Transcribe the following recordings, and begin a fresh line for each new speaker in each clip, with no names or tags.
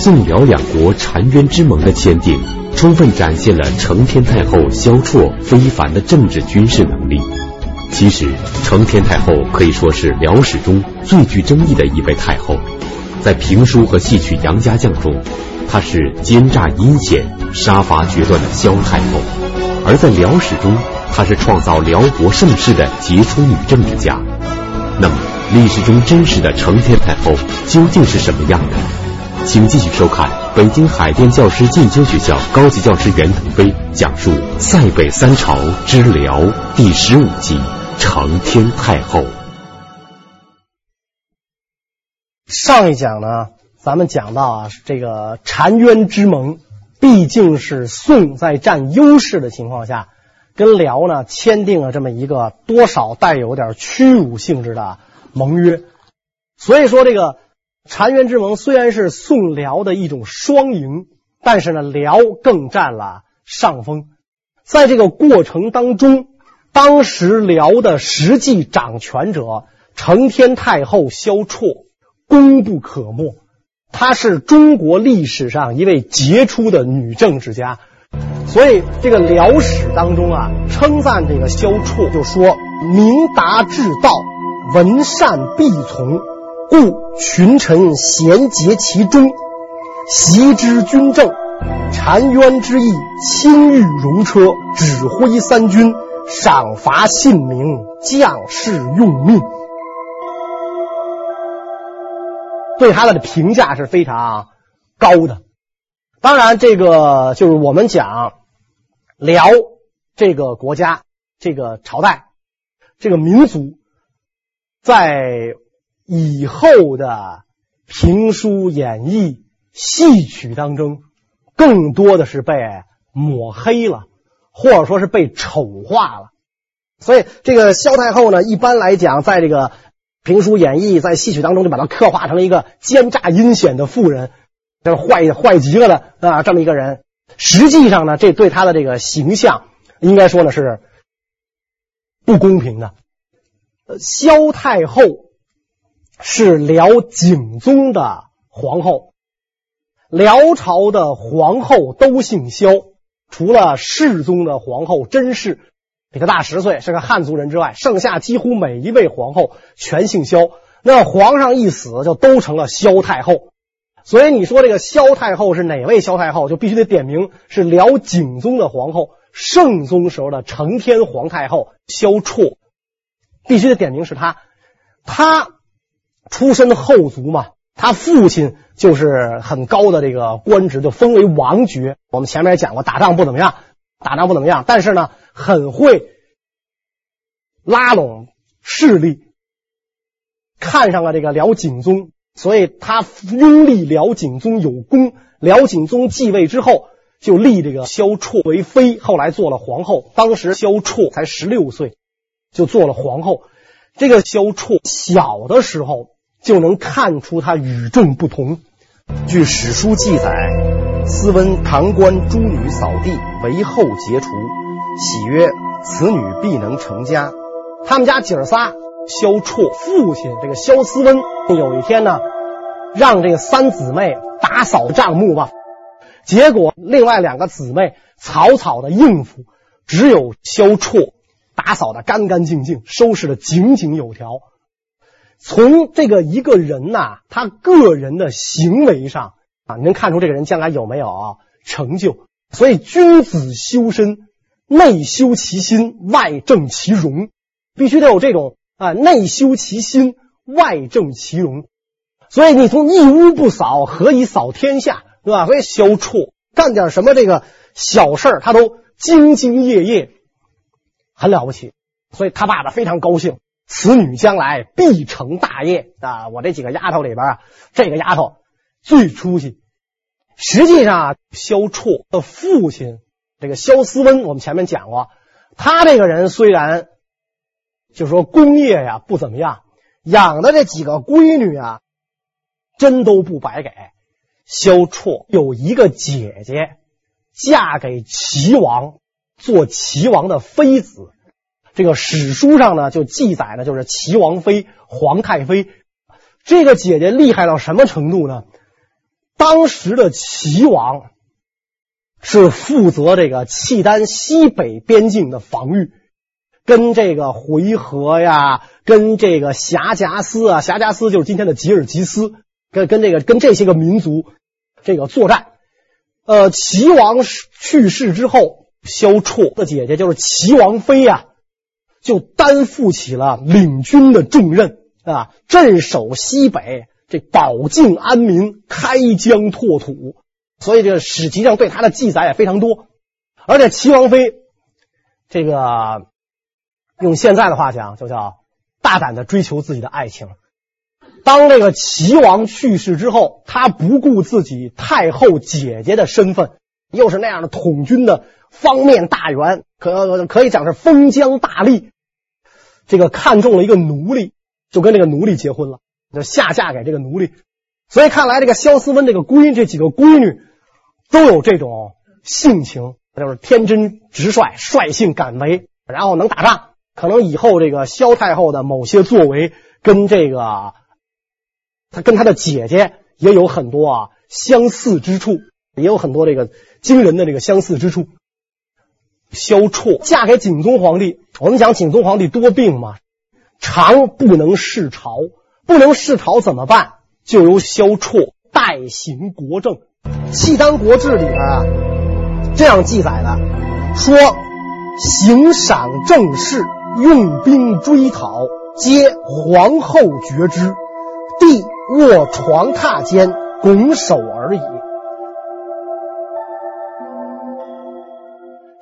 宋辽两国澶渊之盟的签订，充分展现了承天太后萧绰非凡的政治军事能力。其实，承天太后可以说是辽史中最具争议的一位太后。在评书和戏曲《杨家将》中，她是奸诈阴险、杀伐决断的萧太后；而在辽史中，她是创造辽国盛世的杰出女政治家。那么，历史中真实的承天太后究竟是什么样的？请继续收看北京海淀教师进修学校高级教师袁腾飞讲述《塞北三朝之辽》第十五集。承天太后。
上一讲呢，咱们讲到啊，这个澶渊之盟，毕竟是宋在占优势的情况下，跟辽呢签订了这么一个多少带有点屈辱性质的盟约。所以说，这个澶渊之盟虽然是宋辽的一种双赢，但是呢，辽更占了上风。在这个过程当中。当时辽的实际掌权者承天太后萧绰功不可没，她是中国历史上一位杰出的女政治家，所以这个辽史当中啊称赞这个萧绰就说：“明达至道，闻善必从，故群臣贤结其中，习之军政，澶渊之役，亲御戎车，指挥三军。”赏罚信明，将士用命，对他的评价是非常高的。当然，这个就是我们讲辽这个国家、这个朝代、这个民族，在以后的评书、演义、戏曲当中，更多的是被抹黑了。或者说是被丑化了，所以这个萧太后呢，一般来讲，在这个评书演义、在戏曲当中，就把她刻画成了一个奸诈阴险的妇人，就是坏坏极了的啊，这么一个人。实际上呢，这对她的这个形象，应该说呢是不公平的。萧太后是辽景宗的皇后，辽朝的皇后都姓萧。除了世宗的皇后甄氏比他大十岁，是个汉族人之外，剩下几乎每一位皇后全姓萧。那皇上一死，就都成了萧太后。所以你说这个萧太后是哪位萧太后，就必须得点名是辽景宗的皇后，圣宗时候的承天皇太后萧绰，必须得点名是她。她出身后族嘛。他父亲就是很高的这个官职，就封为王爵。我们前面也讲过，打仗不怎么样，打仗不怎么样，但是呢，很会拉拢势力，看上了这个辽景宗，所以他拥立辽景宗有功。辽景宗继位之后，就立这个萧绰为妃，后来做了皇后。当时萧绰才十六岁，就做了皇后。这个萧绰小的时候。就能看出他与众不同。据史书记载，斯温唐官诸女扫地，为后杰除，喜曰：“此女必能成家。”他们家姐儿仨，萧绰父亲这个萧斯温，有一天呢，让这个三姊妹打扫账目吧。结果另外两个姊妹草草的应付，只有萧绰打扫的干干净净，收拾的井井有条。从这个一个人呐、他个人的行为上啊，能看出这个人将来有没有成就。所以，君子修身，内修其心，外正其容，必须得有这种啊，内修其心，外正其容。所以，你从一屋不扫，何以扫天下？对吧？所以，萧绰干点什么这个小事儿，他都兢兢业业，很了不起。所以他爸爸非常高兴。此女将来必成大业啊！我这几个丫头里边啊，这个丫头最出息。实际上啊，萧绰的父亲这个萧思温，我们前面讲过，他这个人虽然就说功业呀不怎么样，养的这几个闺女啊，真都不白给。萧绰有一个姐姐，嫁给齐王，做齐王的妃子。这个史书上呢，就记载的就是齐王妃皇太妃。这个姐姐厉害到什么程度呢？当时的齐王是负责这个契丹西北边境的防御，跟这个回纥呀，跟这个黍贾斯啊，黍贾斯就是今天的吉尔吉斯，跟跟这个跟这些个民族这个作战。呃，齐王去世之后，萧绰的姐姐就是齐王妃呀，就担负起了领军的重任啊，镇守西北。这保境安民、开疆拓土，所以这个史籍上对他的记载也非常多。而且齐王妃这个用现在的话讲，就叫大胆的追求自己的爱情。当这个齐王去世之后，他不顾自己太后姐姐的身份，又是那样的统军的方面大员，可可以讲是封疆大吏。这个看中了一个奴隶，就跟这个奴隶结婚了。就下嫁给这个奴隶，所以看来这个萧思温这个闺这几个闺女都有这种性情，就是天真直率、率性敢为，然后能打仗。可能以后这个萧太后的某些作为跟这个她跟她的姐姐也有很多啊相似之处，也有很多这个惊人的这个相似之处。萧绰嫁给景宗皇帝，我们讲景宗皇帝多病嘛，常不能视朝。不能视朝怎么办？就由萧绰代行国政。《契丹国志》里边啊，这样记载的，说行赏政事、用兵追讨，皆皇后决之，帝卧床榻间，拱手而已。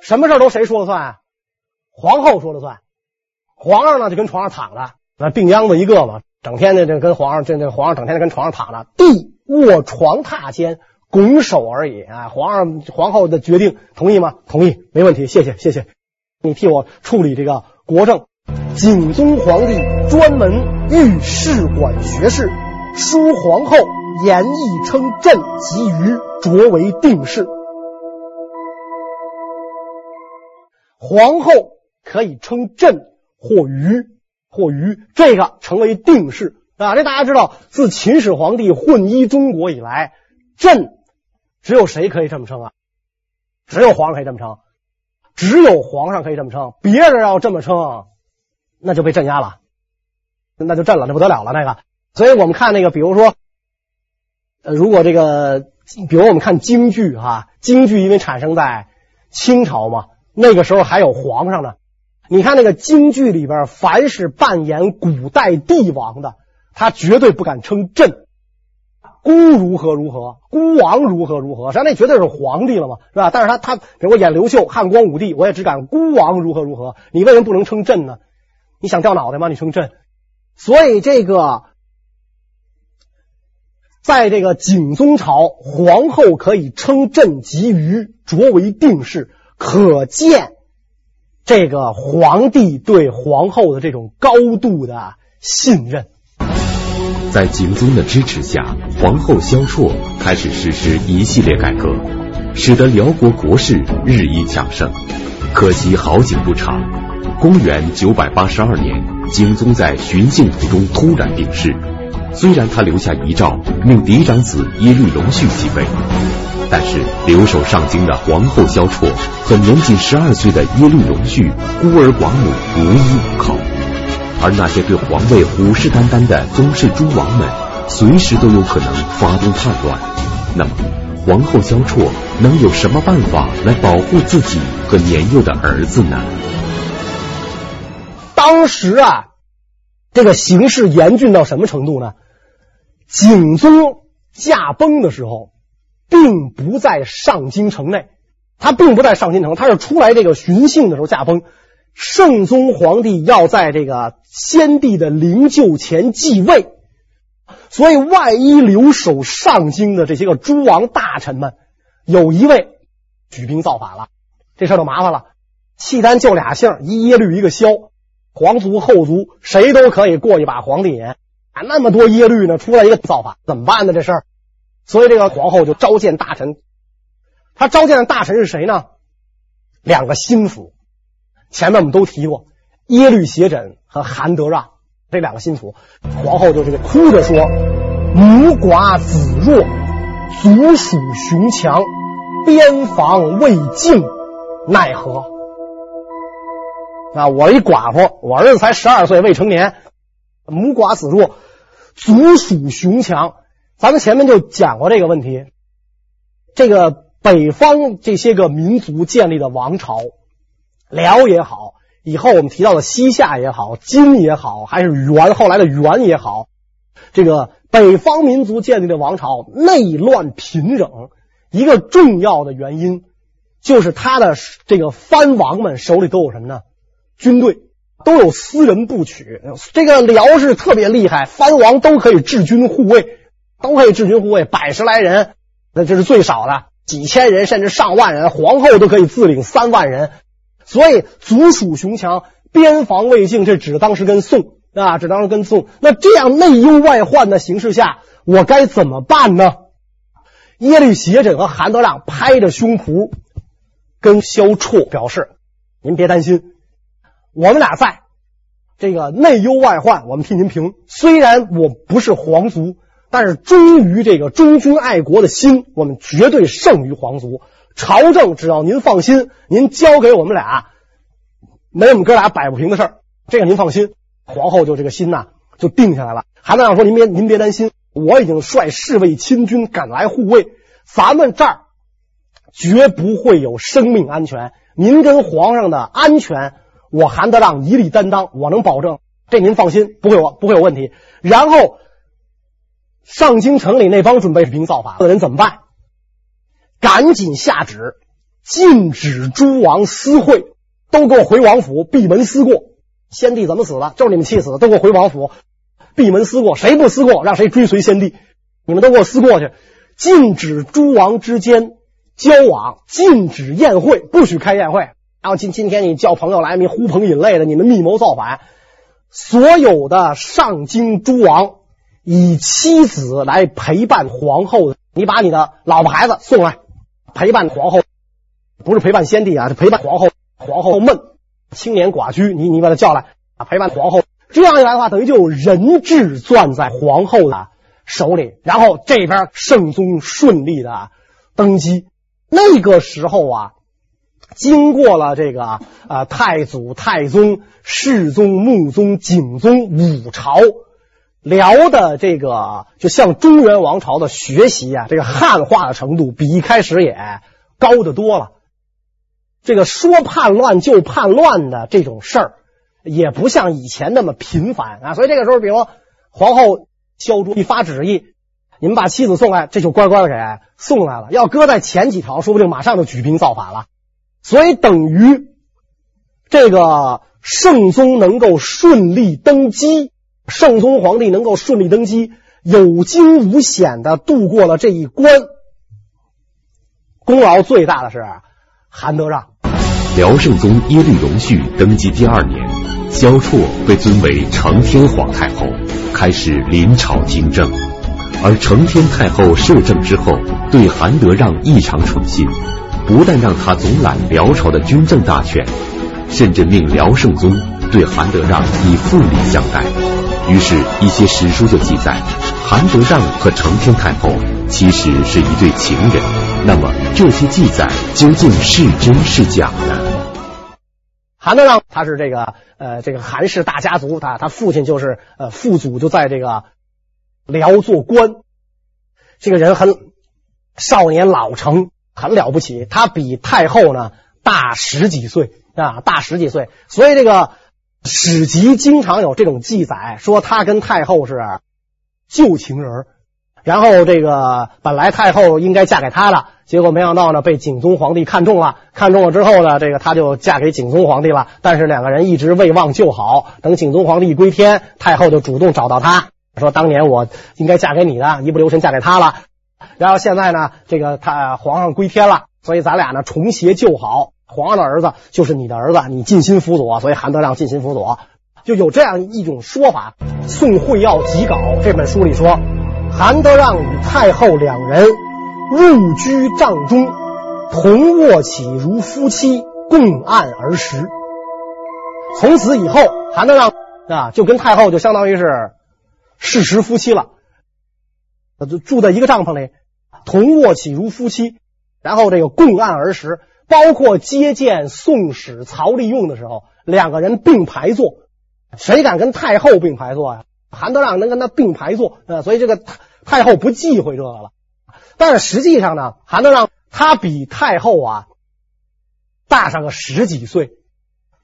什么事都谁说了算啊？皇后说了算。皇上呢，就跟床上躺着，那病秧子一个嘛。整天的这跟皇上，这这皇上整天的跟床上躺着，帝卧床榻间，拱手而已啊！皇上皇后的决定同意吗？同意，没问题，谢谢谢谢，你替我处理这个国政。景宗皇帝专门御史管学士，书皇后言意称朕及余，擢为定事。皇后可以称朕或余。或于这个成为定式啊！这大家知道，自秦始皇帝混一中国以来，朕只有谁可以这么称啊？只有皇上可以这么称，只有皇上可以这么称，别人要这么称，那就被镇压了，那就镇了，那不得了了那个。所以我们看那个，比如说，呃，如果这个，比如我们看京剧哈，京剧因为产生在清朝嘛，那个时候还有皇上呢。你看那个京剧里边，凡是扮演古代帝王的，他绝对不敢称朕。孤如何如何，孤王如何如何，实际上那绝对是皇帝了嘛，是吧？但是他他，比如我演刘秀、汉光武帝，我也只敢孤王如何如何。你为什么不能称朕呢？你想掉脑袋吗？你称朕。所以这个，在这个景宗朝，皇后可以称朕及余，擢为定事，可见。这个皇帝对皇后的这种高度的信任，
在景宗的支持下，皇后萧绰开始实施一系列改革，使得辽国国势日益强盛。可惜好景不长，公元九百八十二年，景宗在巡幸途中突然病逝。虽然他留下遗诏，命嫡长子耶律隆绪继位。但是留守上京的皇后萧绰和年仅十二岁的耶律隆绪孤儿寡母，无依无靠，而那些对皇位虎视眈眈的宗室诸王们，随时都有可能发动叛乱。那么，皇后萧绰能有什么办法来保护自己和年幼的儿子呢？
当时啊，这个形势严峻到什么程度呢？景宗驾崩的时候。并不在上京城内，他并不在上京城，他是出来这个巡幸的时候驾崩。圣宗皇帝要在这个先帝的灵柩前继位，所以万一留守上京的这些个诸王大臣们有一位举兵造反了，这事就麻烦了。契丹就俩姓，一耶律一个萧，皇族后族谁都可以过一把皇帝瘾啊，那么多耶律呢，出来一个造反怎么办呢？这事儿。所以这个皇后就召见大臣，她召见的大臣是谁呢？两个心腹，前面我们都提过，耶律斜轸和韩德让这两个心腹。皇后就这个哭着说：“母寡子弱，族属雄强，边防未尽，奈何？啊，我一寡妇，我儿子才十二岁，未成年，母寡子弱，族属雄强。咱们前面就讲过这个问题。这个北方这些个民族建立的王朝，辽也好，以后我们提到的西夏也好，金也好，还是元后来的元也好，这个北方民族建立的王朝内乱频仍，一个重要的原因就是他的这个藩王们手里都有什么呢？军队都有私人部曲。这个辽是特别厉害，藩王都可以治军护卫，都可以治军护卫，百十来人。那这是最少的，几千人甚至上万人，皇后都可以自领三万人，所以族属雄强，边防未尽，这指当时跟宋啊，指当时跟宋。那这样内忧外患的形势下，我该怎么办呢？耶律斜轸和韩德让拍着胸脯跟萧绰表示：“您别担心，我们俩在，这个内忧外患我们替您平。虽然我不是皇族。”但是忠于这个忠君爱国的心，我们绝对胜于皇族。朝政只要您放心，您交给我们俩，没我们哥俩摆不平的事儿。这个您放心，皇后就这个心呐就定下来了。韩德让说：“您别您别担心，我已经率侍卫亲军赶来护卫，咱们这儿绝不会有生命安全。您跟皇上的安全，我韩德让一力担当，我能保证。这您放心，不会有不会有问题。”然后。上京城里那帮准备举兵造反的人怎么办？赶紧下旨，禁止诸王私会，都给我回王府，闭门思过。先帝怎么死的？就是你们气死的，都给我回王府，闭门思过。谁不思过，让谁追随先帝。你们都给我思过去。禁止诸王之间交往，禁止宴会，不许开宴会。然后今今天你叫朋友来，你呼朋引类的，你们密谋造反。所有的上京诸王。以妻子来陪伴皇后的，你把你的老婆孩子送来陪伴皇后，不是陪伴先帝啊，是陪伴皇后。皇后闷，青年寡居，你你把他叫来，陪伴皇后。这样一来的话，等于就有人质攥在皇后的手里，然后这边圣宗顺利的登基。那个时候啊，经过了这个啊、呃、太祖、太宗、世宗、穆宗、景宗五朝。辽的这个就向中原王朝的学习啊，这个汉化的程度比一开始也高得多了。这个说叛乱就叛乱的这种事儿，也不像以前那么频繁啊。所以这个时候，比如皇后萧卓一发旨意，你们把妻子送来，这就乖乖给送来了。要搁在前几朝，说不定马上就举兵造反了。所以等于这个圣宗能够顺利登基。圣宗皇帝能够顺利登基，有惊无险的度过了这一关，功劳最大的是韩德让。
辽圣宗耶律隆绪登基第二年，萧绰被尊为承天皇太后，开始临朝听政。而承天太后摄政之后，对韩德让异常宠信，不但让他总揽辽朝的军政大权，甚至命辽圣宗对韩德让以父礼相待。于是，一些史书就记载，韩德让和承天太后其实是一对情人。那么，这些记载究竟是真是假呢？
韩德让他是这个呃这个韩氏大家族，他他父亲就是呃父祖就在这个辽做官，这个人很少年老成，很了不起。他比太后呢大十几岁啊，大十几岁，所以这个。史籍经常有这种记载，说他跟太后是旧情人，然后这个本来太后应该嫁给他的，结果没想到呢被景宗皇帝看中了，看中了之后呢，这个他就嫁给景宗皇帝了。但是两个人一直未忘旧好，等景宗皇帝一归天，太后就主动找到他说：“当年我应该嫁给你的，一不留神嫁给他了。然后现在呢，这个他皇上归天了，所以咱俩呢重谐旧好。”皇上的儿子就是你的儿子，你尽心辅佐，所以韩德让尽心辅佐，就有这样一种说法。《宋会要集稿》这本书里说，韩德让与太后两人入居帐中，同卧起如夫妻，共案而食。从此以后，韩德让啊就跟太后就相当于是事实夫妻了，就住在一个帐篷里。同卧起如夫妻，然后这个共案而食，包括接见宋使曹利用的时候，两个人并排坐。谁敢跟太后并排坐呀？韩德让能跟他并排坐啊，所以这个太后不忌讳这个了。但是实际上呢，韩德让他比太后啊大上个十几岁。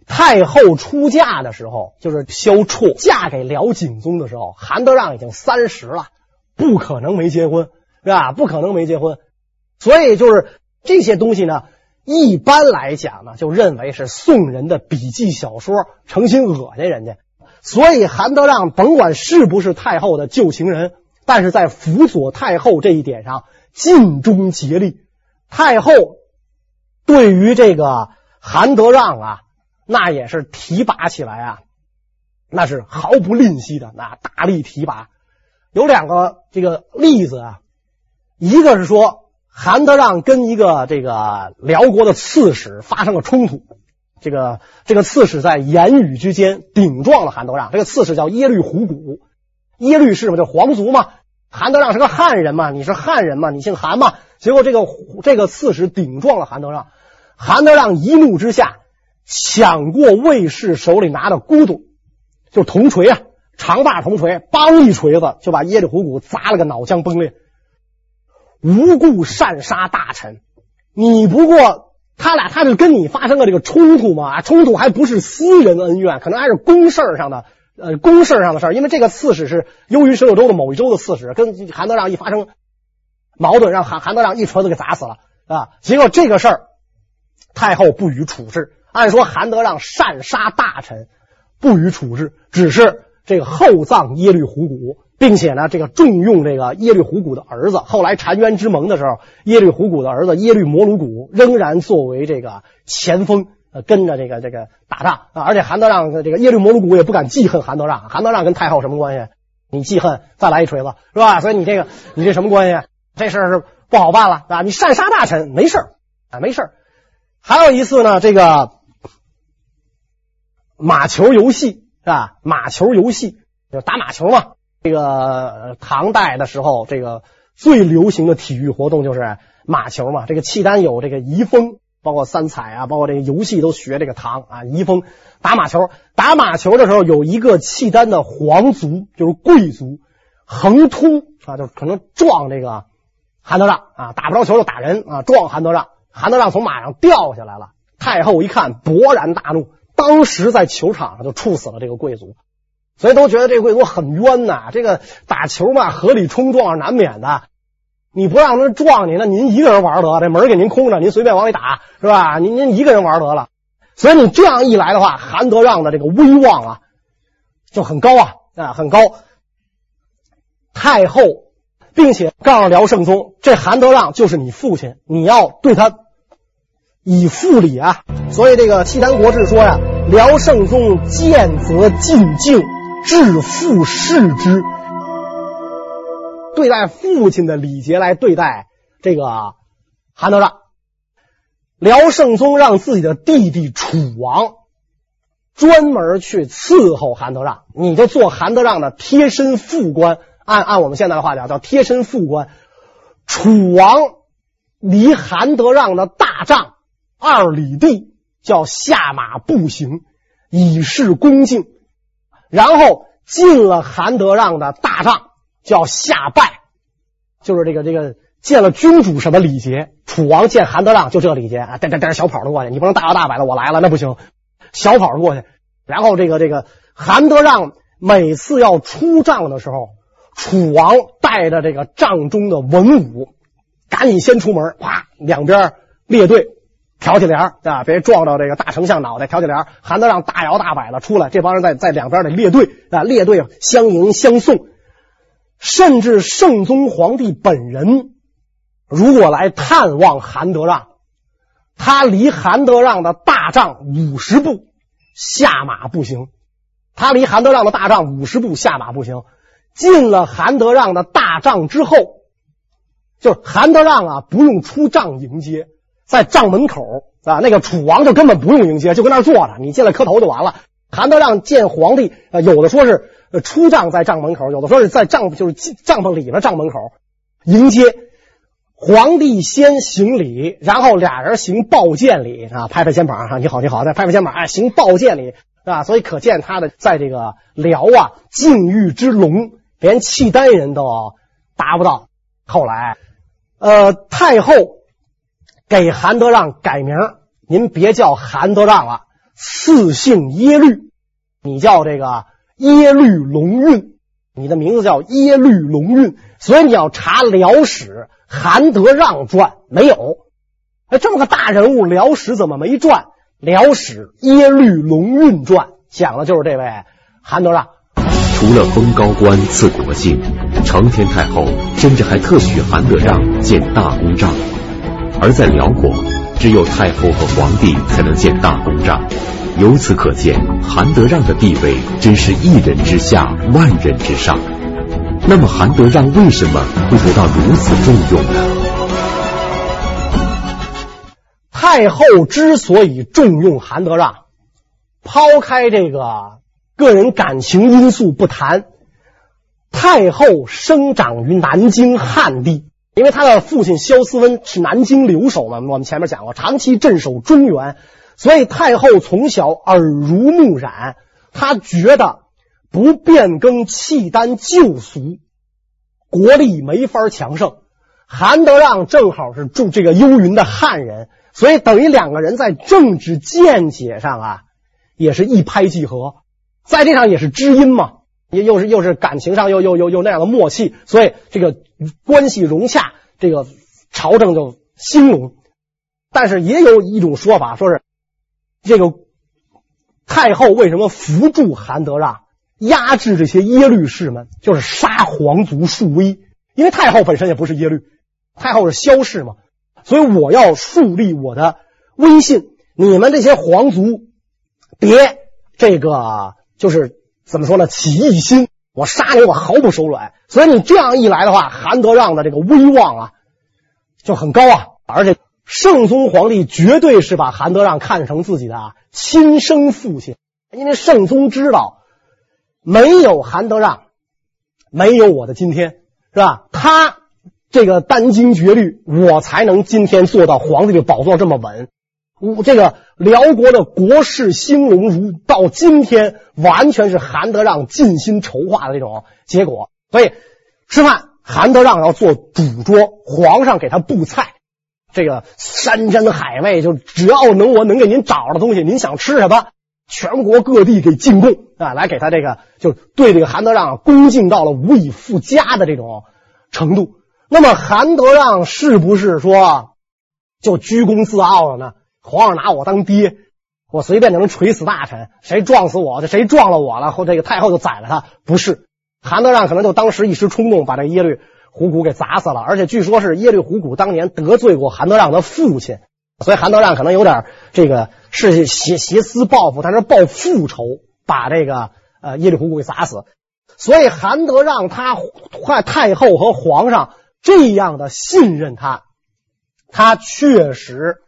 太后出嫁的时候，就是萧绰嫁给辽景宗的时候，韩德让已经三十了，不可能没结婚，是吧？不可能没结婚。所以就是这些东西呢，一般来讲呢，就认为是宋人的笔记小说，诚心恶心人家。所以韩德让甭管是不是太后的旧情人，但是在辅佐太后这一点上尽忠竭力。太后对于这个韩德让啊，那也是提拔起来啊，那是毫不吝惜的，那大力提拔。有两个这个例子啊，一个是说韩德让跟一个这个辽国的刺史发生了冲突。这个这个刺史在言语之间顶撞了韩德让。这个刺史叫耶律胡古，耶律氏嘛，就皇族嘛。韩德让是个汉人嘛，你是汉人嘛，你姓韩嘛。结果这个这个刺史顶撞了韩德让，韩德让一怒之下抢过卫士手里拿的骨头，就铜锤啊，长把铜锤，梆一锤子就把耶律胡古砸了个脑浆崩裂，无故擅杀大臣，你不过。他俩他就跟你发生了这个冲突嘛？冲突还不是私人恩怨，可能还是公事上的，呃，公事上的事儿。因为这个刺史是幽于十六州的某一州的刺史，跟韩德让一发生矛盾，让韩韩德让一锤子给砸死了啊！结果这个事儿太后不予处置。按说韩德让擅杀大臣，不予处置，只是这个厚葬耶律胡古。并且呢，这个重用这个耶律胡古的儿子。后来澶渊之盟的时候，耶律胡古的儿子耶律摩鲁古仍然作为这个前锋，呃，跟着这个这个打仗啊。而且韩德让这个耶律摩鲁古也不敢记恨韩德让。韩德让跟太后什么关系？你记恨，再来一锤子，是吧？所以你这个你这什么关系？这事儿是不好办了啊！你擅杀大臣，没事啊，没事。还有一次呢，这个马球游戏是吧？马球游戏就打马球嘛。这个唐代的时候，这个最流行的体育活动就是马球嘛。这个契丹有这个遗风，包括三彩啊，包括这个游戏都学这个唐啊。遗风打马球，打马球的时候有一个契丹的皇族，就是贵族，横突啊，就是可能撞这个韩德让啊，打不着球就打人啊，撞韩德让，韩德让从马上掉下来了。太后一看，勃然大怒，当时在球场上就处死了这个贵族。所以都觉得这个贵族很冤呐，这个打球嘛，合理冲撞是难免的。你不让他撞你，那您一个人玩得了，这门给您空着，您随便往里打是吧？您您一个人玩得了。所以你这样一来的话，韩德让的这个威望啊就很高啊啊很高。太后并且告诉辽圣宗，这韩德让就是你父亲，你要对他以父礼啊。所以这个契丹国志说呀，辽圣宗见则进敬。致父视之，对待父亲的礼节来对待这个韩德让。辽圣宗让自己的弟弟楚王专门去伺候韩德让，你就做韩德让的贴身副官。按按我们现在的话讲，叫贴身副官。楚王离韩德让的大帐二里地，叫下马步行，以示恭敬。然后进了韩德让的大帐，叫下拜，就是这个这个见了君主什么礼节？楚王见韩德让就这礼节啊，带带带小跑的过去，你不能大摇大摆的我来了那不行，小跑着过去。然后这个这个韩德让每次要出帐的时候，楚王带着这个帐中的文武，赶紧先出门，啪，两边列队。挑起帘啊？别撞到这个大丞相脑袋。挑起帘，韩德让大摇大摆的出来，这帮人在在两边得列队啊，列队相迎相送。甚至圣宗皇帝本人如果来探望韩德让，他离韩德让的大帐五十步，下马步行。他离韩德让的大帐五十步，下马步行。进了韩德让的大帐之后，就是韩德让啊，不用出帐迎接。在帐门口啊，那个楚王就根本不用迎接，就跟那坐着，你进来磕头就完了。韩德让见皇帝，呃，有的说是出帐在帐门口，有的说是在帐就是帐篷里边帐门口迎接皇帝先行礼，然后俩人行抱剑礼啊，拍拍肩膀啊，你好你好，再拍拍肩膀，哎，行抱剑礼啊，所以可见他的在这个辽啊，境遇之隆，连契丹人都达不到。后来，呃，太后给韩德让改名，您别叫韩德让了，赐姓耶律，你叫这个耶律隆运，你的名字叫耶律隆运，所以你要查辽史。韩德让传没有，哎，这么个大人物，辽史怎么没传？辽史耶律隆运传讲的就是这位韩德让。
除了封高官、赐国姓，成天太后甚至还特许韩德让建大功帐。而在辽国，只有太后和皇帝才能建大公帐。由此可见，韩德让的地位真是一人之下，万人之上。那么韩德让为什么会得到如此重用呢？
太后之所以重用韩德让，抛开这个个人感情因素不谈，太后生长于南京汉地，因为他的父亲萧思温是南京留守嘛，我们前面讲过，长期镇守中原，所以太后从小耳濡目染，他觉得。不变更契丹旧俗，国力没法强盛。韩德让正好是住这个幽云的汉人，所以等于两个人在政治见解上啊，也是一拍即合，在这上也是知音嘛，又又是又是感情上又又又又那样的默契，所以这个关系融洽，这个朝政就兴隆。但是也有一种说法，说是这个太后为什么扶助韩德让？压制这些耶律氏们，就是杀皇族树威。因为太后本身也不是耶律，太后是萧氏嘛，所以我要树立我的威信。你们这些皇族，别这个就是怎么说呢？起异心，我杀你，我毫不手软。所以你这样一来的话，韩德让的这个威望啊就很高啊。而且圣宗皇帝绝对是把韩德让看成自己的亲生父亲，因为圣宗知道。没有韩德让，没有我的今天，是吧？他这个殚精竭虑，我才能今天坐到皇帝的宝座这么稳。我这个辽国的国势兴隆，如到今天，完全是韩德让尽心筹划的这种结果。所以吃饭，韩德让要做主桌，皇上给他布菜，这个山珍海味，就只要能我能给您找的东西，您想吃什么？全国各地给进贡啊，来给他这个，就对这个韩德让恭敬到了无以复加的这种程度。那么韩德让是不是说就居功自傲了呢？皇上拿我当爹，我随便就能锤死大臣，谁撞死我，就谁撞了我了，后这个太后就宰了他？不是，韩德让可能就当时一时冲动，把这耶律胡骨给砸死了。而且据说是耶律胡骨当年得罪过韩德让的父亲。所以韩德让可能有点这个是挟挟私报复，他是报复仇，把这个呃耶律胡骨给砸死。所以韩德让他太太后和皇上这样的信任他，他确实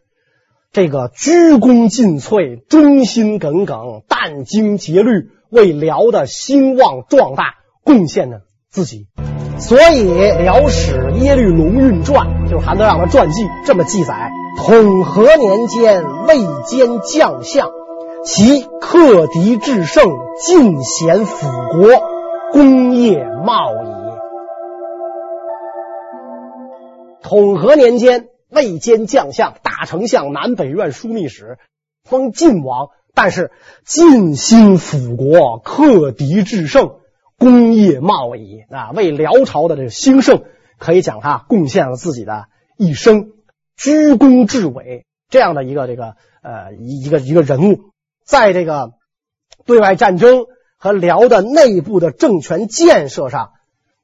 这个鞠躬尽瘁、忠心耿耿、殚精竭虑，为辽的兴旺壮大贡献了自己。所以辽史耶律隆运传就是韩德让的传记这么记载。统和年间，位兼将相，其克敌制胜，尽显辅国，功业茂矣。统和年间，位兼将相，大丞相、南北院枢密使，封晋王，但是尽心辅国，克敌制胜，功业茂矣啊！为辽朝的这个兴盛，可以讲他贡献了自己的一生。居功至伟这样的一个这个呃一一个一个人物，在这个对外战争和辽的内部的政权建设上，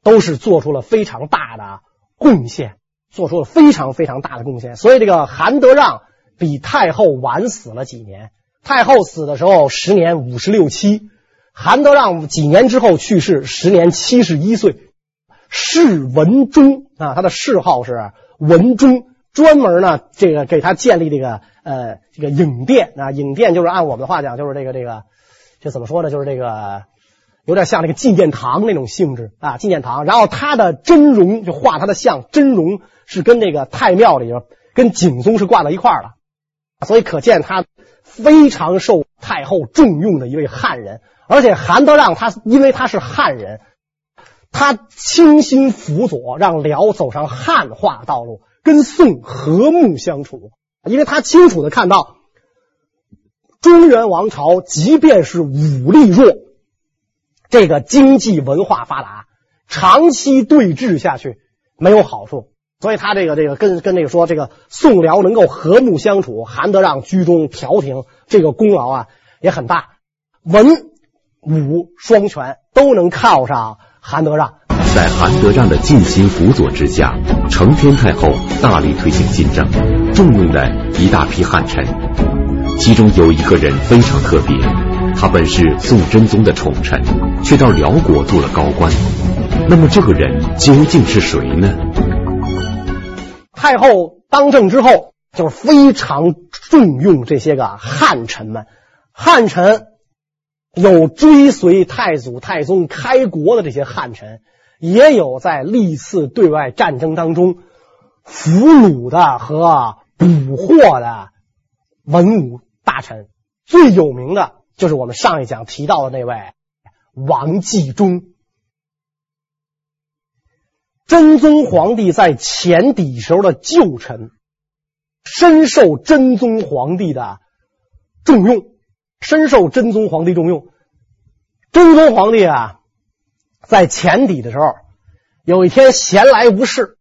都是做出了非常大的贡献，做出了非常非常大的贡献。所以这个韩德让比太后晚死了几年，太后死的时候时年五十六七，韩德让几年之后去世，时年七十一岁，谥文忠啊，他的谥号是文忠。专门呢，这个给他建立这个呃这个影殿啊，影殿就是按我们的话讲，就是这个这个这怎么说呢？就是这个有点像那个纪念堂那种性质啊，纪念堂。然后他的真容就画他的像，真容是跟那个太庙里边跟景宗是挂在一块儿的，所以可见他非常受太后重用的一位汉人。而且韩德让他因为他是汉人，他倾心辅佐，让辽走上汉化道路，跟宋和睦相处。因为他清楚的看到，中原王朝即便是武力弱。这个经济文化发达，长期对峙下去没有好处，所以他这个这个跟跟那个说，这个宋辽能够和睦相处，韩德让居中调停，这个功劳啊也很大，文武双全都能靠上韩德让。
在韩德让的尽心辅佐之下，承天太后大力推行新政，重用了一大批汉臣，其中有一个人非常特别。他本是宋真宗的宠臣，却到辽国做了高官。那么这个人究竟是谁呢？
太后当政之后，就非常重用这些个汉臣们。汉臣有追随太祖、太宗开国的这些汉臣，也有在历次对外战争当中俘虏的和捕获的文武大臣。最有名的。就是我们上一讲提到的那位王继忠，真宗皇帝在前底时候的旧臣，深受真宗皇帝的重用，深受真宗皇帝重用。真宗皇帝啊，在前底的时候，有一天闲来无事，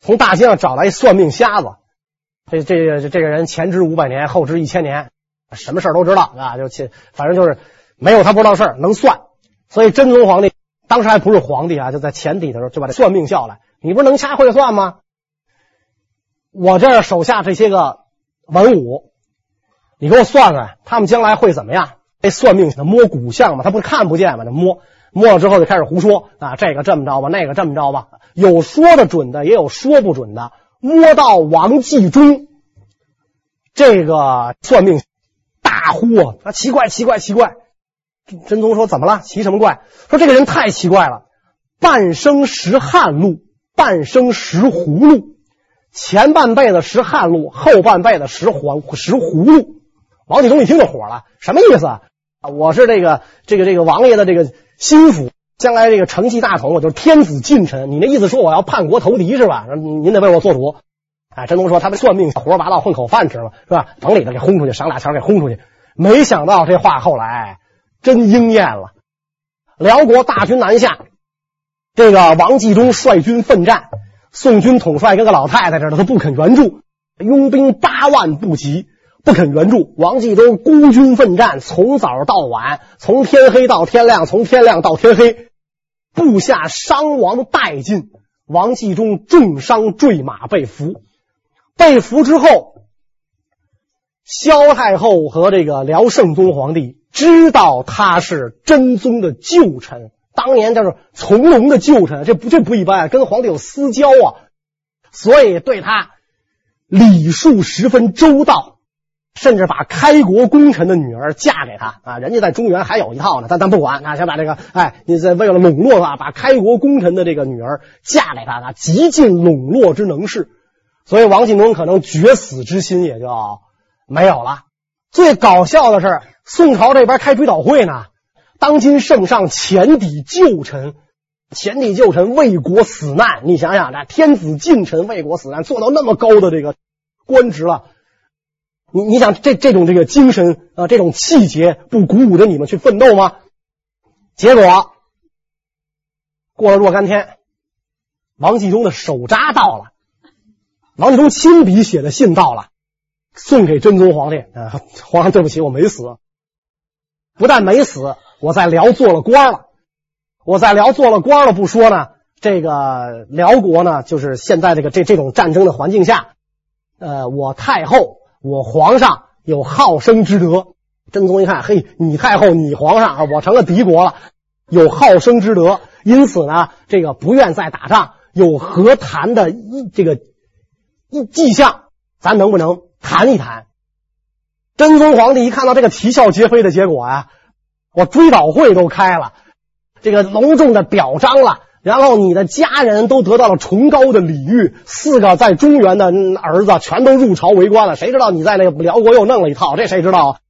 从大街上找来一算命瞎子，这这这个人前知五百年，后知一千年。什么事儿都知道啊，就去，反正就是没有他不知道事儿，能算。所以真宗皇帝当时还不是皇帝啊，就在前底的时候就把这算命叫来。你不能掐会算吗？我这手下这些个文武，你给我算算，他们将来会怎么样？这算命的摸骨相嘛，他不是看不见嘛，那摸摸了之后就开始胡说啊，这个这么着吧，那个这么着吧，有说的准的，也有说不准的。摸到王继忠这个算命。大呼啊！啊，奇怪，奇怪，奇怪！真宗说：“怎么了？奇什么怪？”说：“这个人太奇怪了，半生食汉路，半生食葫芦，前半辈子食汉路，后半辈子食黄食葫芦。”王继忠一听就火了：“什么意思啊？我是这个这个这个王爷的这个心腹，将来这个承继大统，我就是天子近臣。你那意思说我要叛国投敌是吧？您得为我做主。”啊，真宗说：“他们算命胡说八道，混口饭吃嘛，是吧？甭理他，给轰出去，赏俩钱给轰出去。”没想到这话后来真应验了。辽国大军南下，这个王继忠率军奋战，宋军统帅跟个老太太似的，他不肯援助，拥兵八万不及，不肯援助。王继忠孤军奋战，从早到晚，从天黑到天亮，从天亮到天黑，部下伤亡殆尽，王继忠重伤坠马被俘，被俘之后。萧太后和这个辽圣宗皇帝知道他是真宗的旧臣，当年就是从龙的旧臣，这不这不一般，跟皇帝有私交啊，所以对他礼数十分周到，甚至把开国功臣的女儿嫁给他啊。人家在中原还有一套呢，但咱不管啊，先把这个哎，你在为了笼络他，把开国功臣的这个女儿嫁给他啊，极尽笼络之能事，所以王继忠可能绝死之心也就。没有了。最搞笑的是，宋朝这边开追悼会呢。当今圣上前抵旧臣，前抵旧臣为国死难。你想想，那天子近臣为国死难，做到那么高的这个官职了，你你想这这种这个精神啊，这种气节，不鼓舞着你们去奋斗吗？结果过了若干天，王继忠的手札到了，王继忠亲笔写的信到了。送给真宗皇帝，啊，皇上对不起，我没死，不但没死，我在辽做了官了，我在辽做了官了不说呢，这个辽国呢，就是现在这个这这种战争的环境下，呃，我太后，我皇上有好生之德。真宗一看，嘿，你太后，你皇上啊，我成了敌国了，有好生之德，因此呢，这个不愿再打仗，有和谈的意这个一迹象，咱能不能？谈一谈，真宗皇帝一看到这个啼笑皆非的结果啊，我追悼会都开了，这个隆重的表彰了，然后你的家人都得到了崇高的礼遇，四个在中原的儿子全都入朝为官了。谁知道你在那个辽国又弄了一套？这谁知道？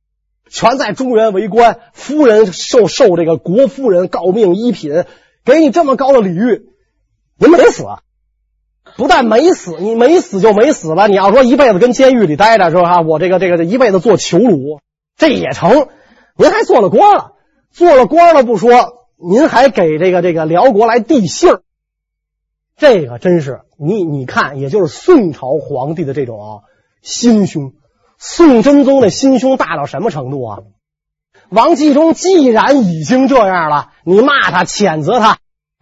全在中原为官，夫人受受这个国夫人诰命一品，给你这么高的礼遇，您没死，不但没死，你没死就没死了。你要说一辈子跟监狱里待着是吧？我这个这个一辈子做囚虏，这也成。您还做了官了，做了官了不说，您还给这个这个辽国来递信儿，这个真是你你看，也就是宋朝皇帝的这种心胸。宋真宗的心胸大到什么程度啊？王继忠既然已经这样了，你骂他、谴责他，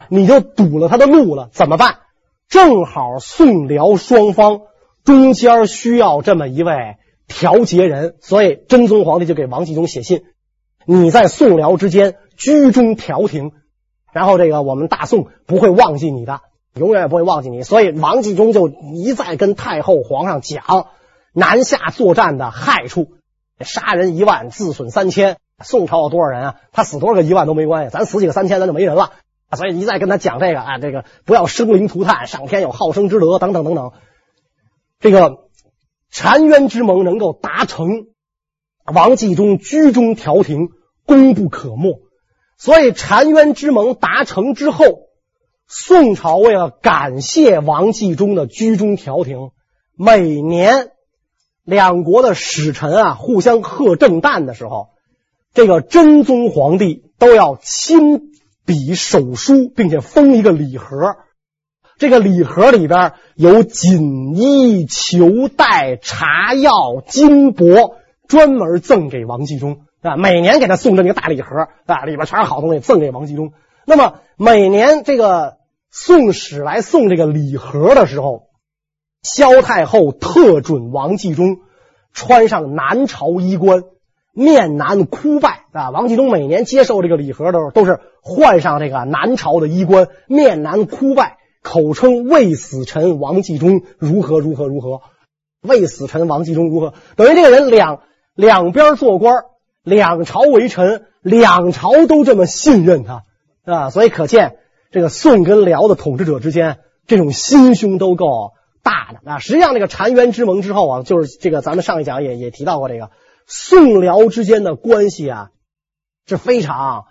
你就堵了他的路了，怎么办？正好宋辽双方中间需要这么一位调节人，所以真宗皇帝就给王继忠写信：你在宋辽之间居中调停，然后这个我们大宋不会忘记你的，永远也不会忘记你。所以王继忠就一再跟太后、皇上讲。南下作战的害处，杀人一万，自损三千。宋朝有多少人啊？他死多少个一万都没关系，咱死几个三千，咱就没人了。所以一再跟他讲这个啊，这个不要生灵涂炭，上天有好生之德，等等等等。这个澶渊之盟能够达成，王继忠居中调停，功不可没。所以澶渊之盟达成之后，宋朝为了感谢王继忠的居中调停，每年。两国的使臣啊，互相贺正旦的时候，这个真宗皇帝都要亲笔手书，并且封一个礼盒。这个礼盒里边有锦衣、裘带、茶药、金帛，专门赠给王继忠啊。每年给他送这么一个大礼盒啊，里边全是好东西，赠给王继忠。那么每年这个送使来送这个礼盒的时候。萧太后特准王继忠穿上南朝衣冠，面南哭拜啊！王继忠每年接受这个礼盒的时候，都是换上这个南朝的衣冠，面南哭拜，口称魏死臣王继忠如何如何如何，魏死臣王继忠如何？等于这个人两两边做官，两朝为臣，两朝都这么信任他啊！所以可见这个宋跟辽的统治者之间这种心胸都够。大的啊，实际上这个澶渊之盟之后啊，就是这个咱们上一讲也也提到过，这个宋辽之间的关系啊是非常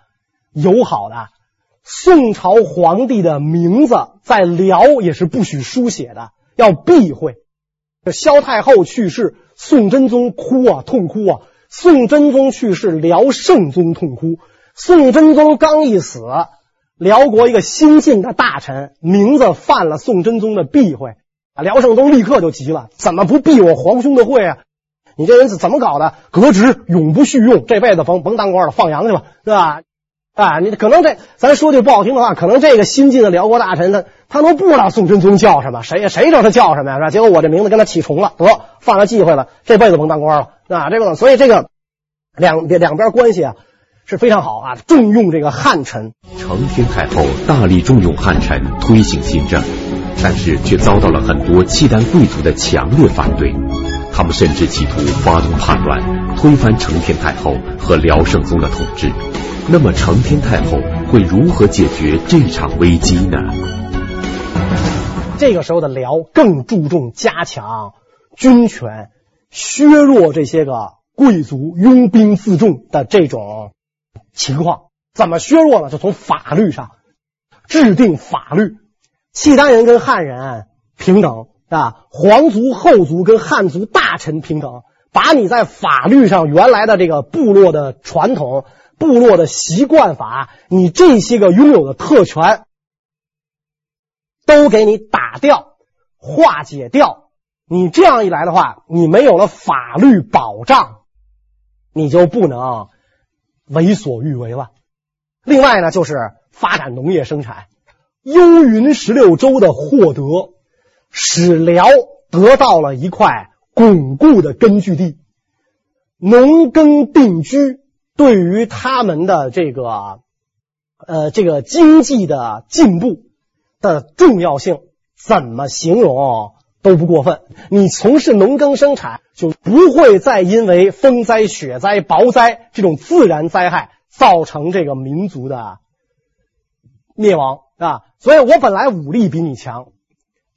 友好的。宋朝皇帝的名字在辽也是不许书写的，要避讳。这萧太后去世，宋真宗哭啊，痛哭啊；宋真宗去世，辽圣宗痛哭。宋真宗刚一死，辽国一个新晋的大臣名字犯了宋真宗的避讳。啊，辽圣宗立刻就急了，怎么不避我皇兄的讳啊？你这人是怎么搞的？革职，永不续用，这辈子甭甭当官了，放羊去吧，是吧？啊，你可能这咱说句不好听的话，可能这个新晋的辽国大臣他他都不知道宋真宗叫什么，谁谁知道他叫什么呀？是吧？结果我这名字跟他起重了，得犯了忌讳了，这辈子甭当官了，啊，这个所以这个两两边关系啊是非常好啊，重用这个汉臣。
承天太后大力重用汉臣，推行新政。但是却遭到了很多契丹贵族的强烈反对，他们甚至企图发动叛乱，推翻成天太后和辽圣宗的统治。那么成天太后会如何解决这场危机呢？
这个时候的辽更注重加强军权，削弱这些个贵族拥兵自重的这种情况。怎么削弱呢？就从法律上制定法律。契丹人跟汉人平等啊，皇族、后族跟汉族大臣平等，把你在法律上原来的这个部落的传统、部落的习惯法，你这些个拥有的特权都给你打掉、化解掉。你这样一来的话，你没有了法律保障，你就不能为所欲为了。另外呢，就是发展农业生产。幽云十六州的获得，使辽得到了一块巩固的根据地。农耕定居对于他们的这个呃这个经济的进步的重要性，怎么形容都不过分。你从事农耕生产，就不会再因为风灾、雪灾、雹灾这种自然灾害造成这个民族的灭亡啊！所以我本来武力比你强，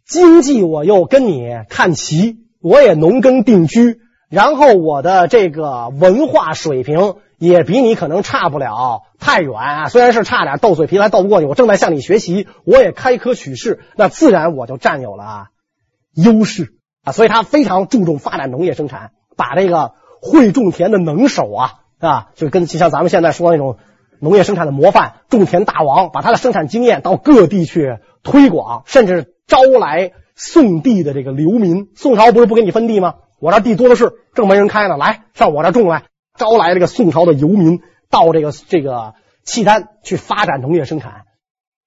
经济我又跟你看齐，我也农耕定居，然后我的这个文化水平也比你可能差不了太远啊，虽然是差点，斗嘴皮还斗不过你。我正在向你学习，我也开科取士，那自然我就占有了优势啊！所以他非常注重发展农业生产，把这个会种田的能手啊啊，就跟就像咱们现在说那种农业生产的模范种田大王，把他的生产经验到各地去推广，甚至。招来宋地的这个流民，宋朝不是不给你分地吗？我这地多的是，正没人开呢，来上我这种来。招来这个宋朝的游民到这个这个契丹去发展农业生产，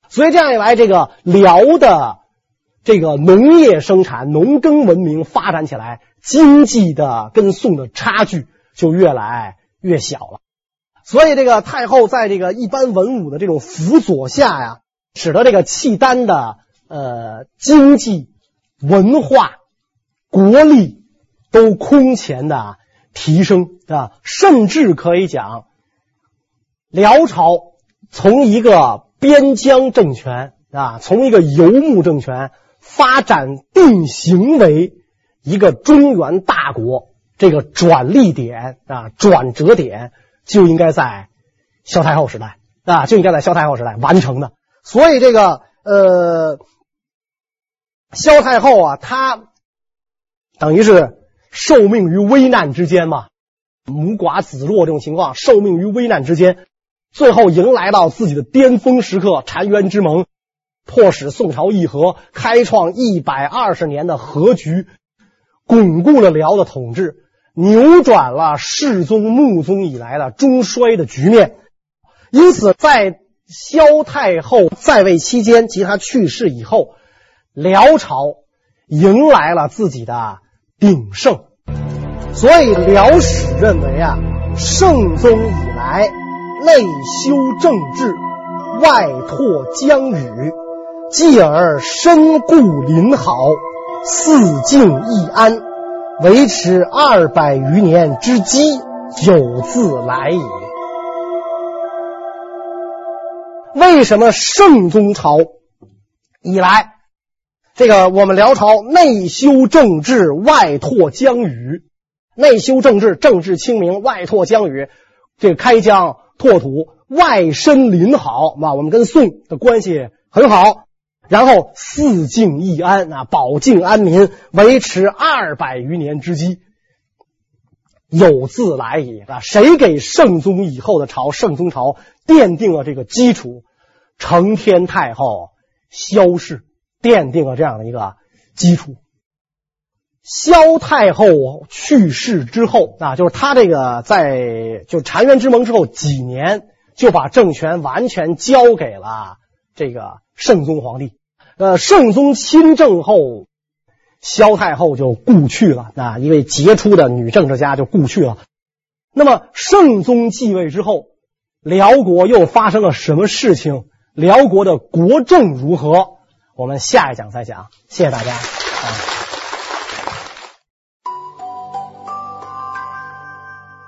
所以这样一来，这个辽的这个农业生产、农耕文明发展起来，经济的跟宋的差距就越来越小了。所以这个太后在这个一般文武的这种辅佐下呀，使得这个契丹的。呃，经济、文化、国力都空前的提升啊，甚至可以讲，辽朝从一个边疆政权啊，从一个游牧政权发展定型为一个中原大国，这个转力点啊，转折点就应该在萧太后时代啊，就应该在萧太后时代完成的。所以这个呃。萧太后啊，她等于是受命于危难之间嘛，母寡子弱这种情况，受命于危难之间，最后迎来到自己的巅峰时刻——澶渊之盟，迫使宋朝议和，开创一百二十年的和局，巩固了辽的统治，扭转了世宗、穆宗以来的中衰的局面。因此，在萧太后在位期间及她去世以后。辽朝迎来了自己的鼎盛，所以辽史认为啊，圣宗以来内修政治，外拓疆域，继而身固林好，四境易安，维持二百余年之基有自来矣。为什么圣宗朝以来？这个我们辽朝内修政治，外拓疆域。内修政治，政治清明；外拓疆域，这个开疆拓土，外深邻好。嘛我们跟宋的关系很好。然后四境易安啊，保境安民，维持二百余年之基，有自来矣啊！谁给圣宗以后的朝圣宗朝奠定了这个基础？承天太后萧氏。奠定了这样的一个基础。萧太后去世之后啊，就是他这个在就澶渊之盟之后几年，就把政权完全交给了这个圣宗皇帝。呃，圣宗亲政后，萧太后就故去了啊，一位杰出的女政治家就故去了。那么圣宗继位之后，辽国又发生了什么事情？辽国的国政如何？我们下一讲再讲，谢谢大家。